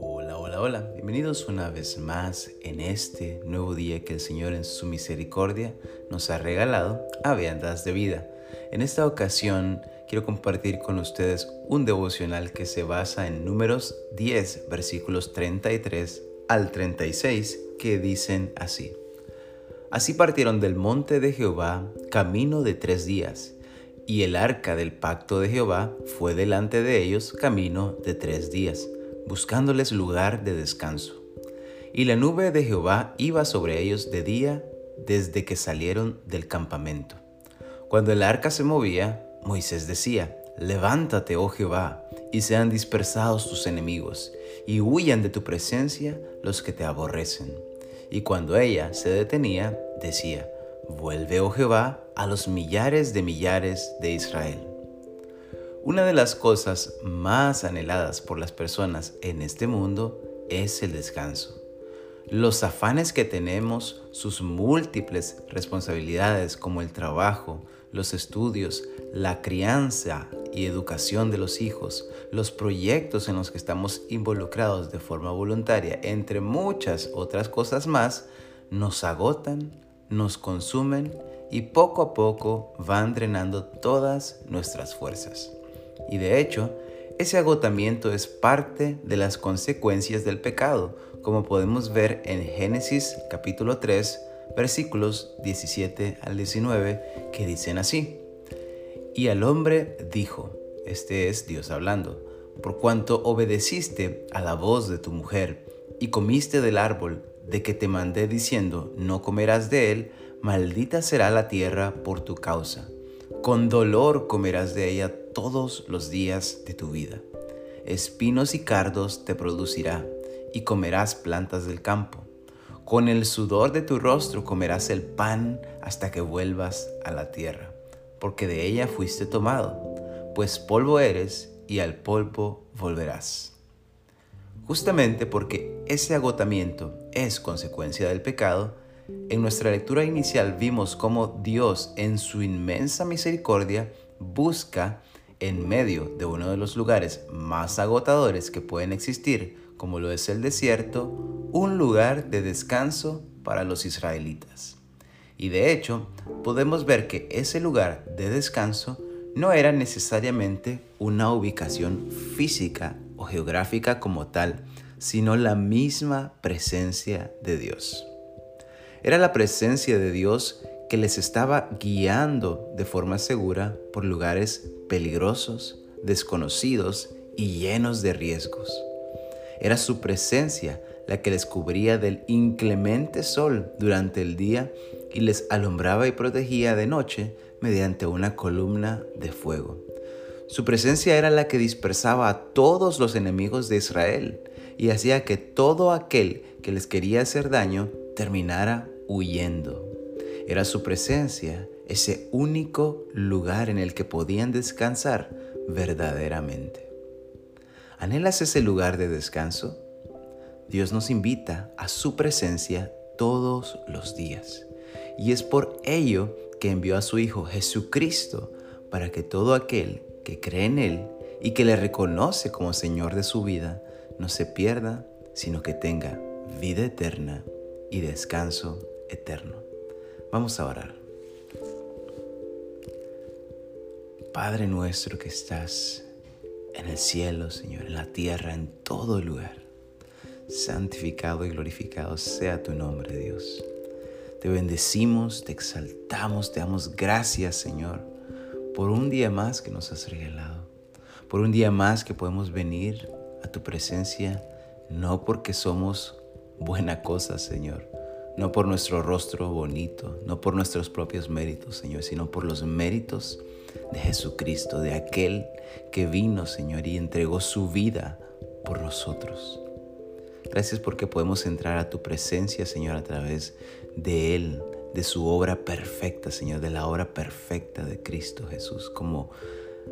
Hola, hola, hola. Bienvenidos una vez más en este nuevo día que el Señor en su misericordia nos ha regalado a viandas de vida. En esta ocasión quiero compartir con ustedes un devocional que se basa en números 10, versículos 33 al 36, que dicen así. Así partieron del monte de Jehová camino de tres días, y el arca del pacto de Jehová fue delante de ellos camino de tres días, buscándoles lugar de descanso. Y la nube de Jehová iba sobre ellos de día desde que salieron del campamento. Cuando el arca se movía, Moisés decía, Levántate, oh Jehová, y sean dispersados tus enemigos, y huyan de tu presencia los que te aborrecen. Y cuando ella se detenía, decía, Vuelve, oh Jehová, a los millares de millares de Israel. Una de las cosas más anheladas por las personas en este mundo es el descanso. Los afanes que tenemos, sus múltiples responsabilidades como el trabajo, los estudios, la crianza y educación de los hijos, los proyectos en los que estamos involucrados de forma voluntaria, entre muchas otras cosas más, nos agotan, nos consumen y poco a poco van drenando todas nuestras fuerzas. Y de hecho, ese agotamiento es parte de las consecuencias del pecado, como podemos ver en Génesis capítulo 3, versículos 17 al 19, que dicen así. Y al hombre dijo, este es Dios hablando, por cuanto obedeciste a la voz de tu mujer y comiste del árbol de que te mandé diciendo, no comerás de él, maldita será la tierra por tu causa. Con dolor comerás de ella todos los días de tu vida. Espinos y cardos te producirá, y comerás plantas del campo. Con el sudor de tu rostro comerás el pan hasta que vuelvas a la tierra porque de ella fuiste tomado, pues polvo eres y al polvo volverás. Justamente porque ese agotamiento es consecuencia del pecado, en nuestra lectura inicial vimos cómo Dios en su inmensa misericordia busca en medio de uno de los lugares más agotadores que pueden existir, como lo es el desierto, un lugar de descanso para los israelitas. Y de hecho, podemos ver que ese lugar de descanso no era necesariamente una ubicación física o geográfica como tal, sino la misma presencia de Dios. Era la presencia de Dios que les estaba guiando de forma segura por lugares peligrosos, desconocidos y llenos de riesgos. Era su presencia la que les cubría del inclemente sol durante el día y les alumbraba y protegía de noche mediante una columna de fuego. Su presencia era la que dispersaba a todos los enemigos de Israel y hacía que todo aquel que les quería hacer daño terminara huyendo. Era su presencia ese único lugar en el que podían descansar verdaderamente. ¿Anhelas ese lugar de descanso? Dios nos invita a su presencia todos los días. Y es por ello que envió a su Hijo Jesucristo para que todo aquel que cree en Él y que le reconoce como Señor de su vida no se pierda, sino que tenga vida eterna y descanso eterno. Vamos a orar. Padre nuestro que estás en el cielo, Señor, en la tierra, en todo lugar, santificado y glorificado sea tu nombre, Dios. Te bendecimos, te exaltamos, te damos gracias, Señor, por un día más que nos has regalado, por un día más que podemos venir a tu presencia, no porque somos buena cosa, Señor, no por nuestro rostro bonito, no por nuestros propios méritos, Señor, sino por los méritos de Jesucristo, de aquel que vino, Señor, y entregó su vida por nosotros. Gracias porque podemos entrar a tu presencia, Señor, a través de Él, de su obra perfecta, Señor, de la obra perfecta de Cristo Jesús, como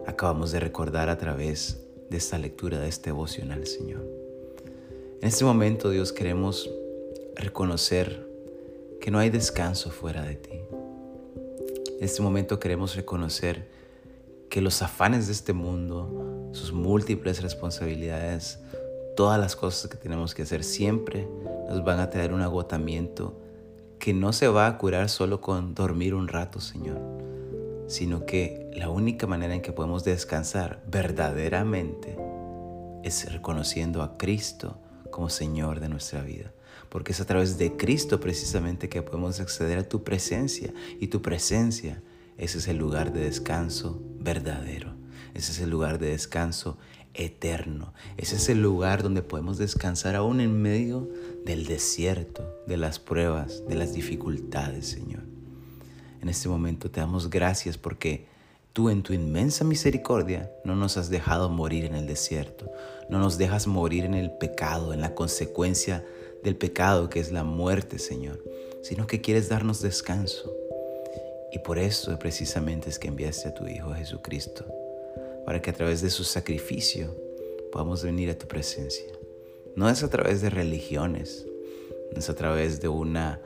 acabamos de recordar a través de esta lectura, de este devocional, Señor. En este momento, Dios, queremos reconocer que no hay descanso fuera de ti. En este momento queremos reconocer que los afanes de este mundo, sus múltiples responsabilidades, todas las cosas que tenemos que hacer siempre nos van a traer un agotamiento que no se va a curar solo con dormir un rato, Señor, sino que la única manera en que podemos descansar verdaderamente es reconociendo a Cristo como Señor de nuestra vida. Porque es a través de Cristo precisamente que podemos acceder a tu presencia. Y tu presencia, ese es el lugar de descanso verdadero. Ese es el lugar de descanso eterno. Ese es el lugar donde podemos descansar aún en medio del desierto, de las pruebas, de las dificultades, Señor. En este momento te damos gracias porque tú en tu inmensa misericordia no nos has dejado morir en el desierto, no nos dejas morir en el pecado, en la consecuencia del pecado que es la muerte, Señor, sino que quieres darnos descanso. Y por eso precisamente es que enviaste a tu Hijo Jesucristo para que a través de su sacrificio podamos venir a tu presencia. No es a través de religiones, no es a través de una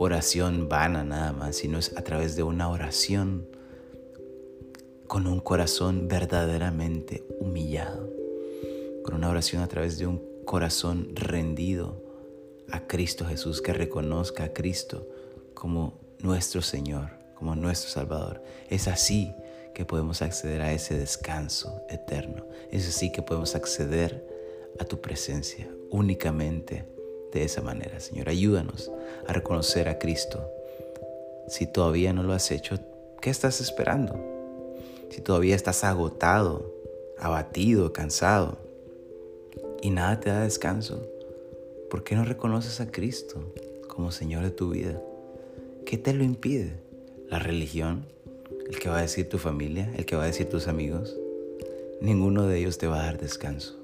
oración vana nada más, sino es a través de una oración con un corazón verdaderamente humillado, con una oración a través de un corazón rendido a Cristo Jesús, que reconozca a Cristo como nuestro Señor, como nuestro Salvador. Es así que podemos acceder a ese descanso eterno. Es así que podemos acceder a tu presencia únicamente de esa manera. Señor, ayúdanos a reconocer a Cristo. Si todavía no lo has hecho, ¿qué estás esperando? Si todavía estás agotado, abatido, cansado y nada te da descanso, ¿por qué no reconoces a Cristo como Señor de tu vida? ¿Qué te lo impide? ¿La religión? el que va a decir tu familia, el que va a decir tus amigos, ninguno de ellos te va a dar descanso.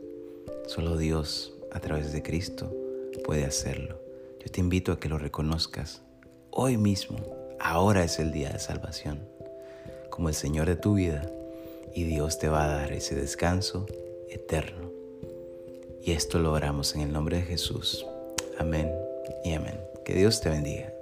Solo Dios, a través de Cristo, puede hacerlo. Yo te invito a que lo reconozcas hoy mismo. Ahora es el día de salvación, como el Señor de tu vida, y Dios te va a dar ese descanso eterno. Y esto lo oramos en el nombre de Jesús. Amén y amén. Que Dios te bendiga.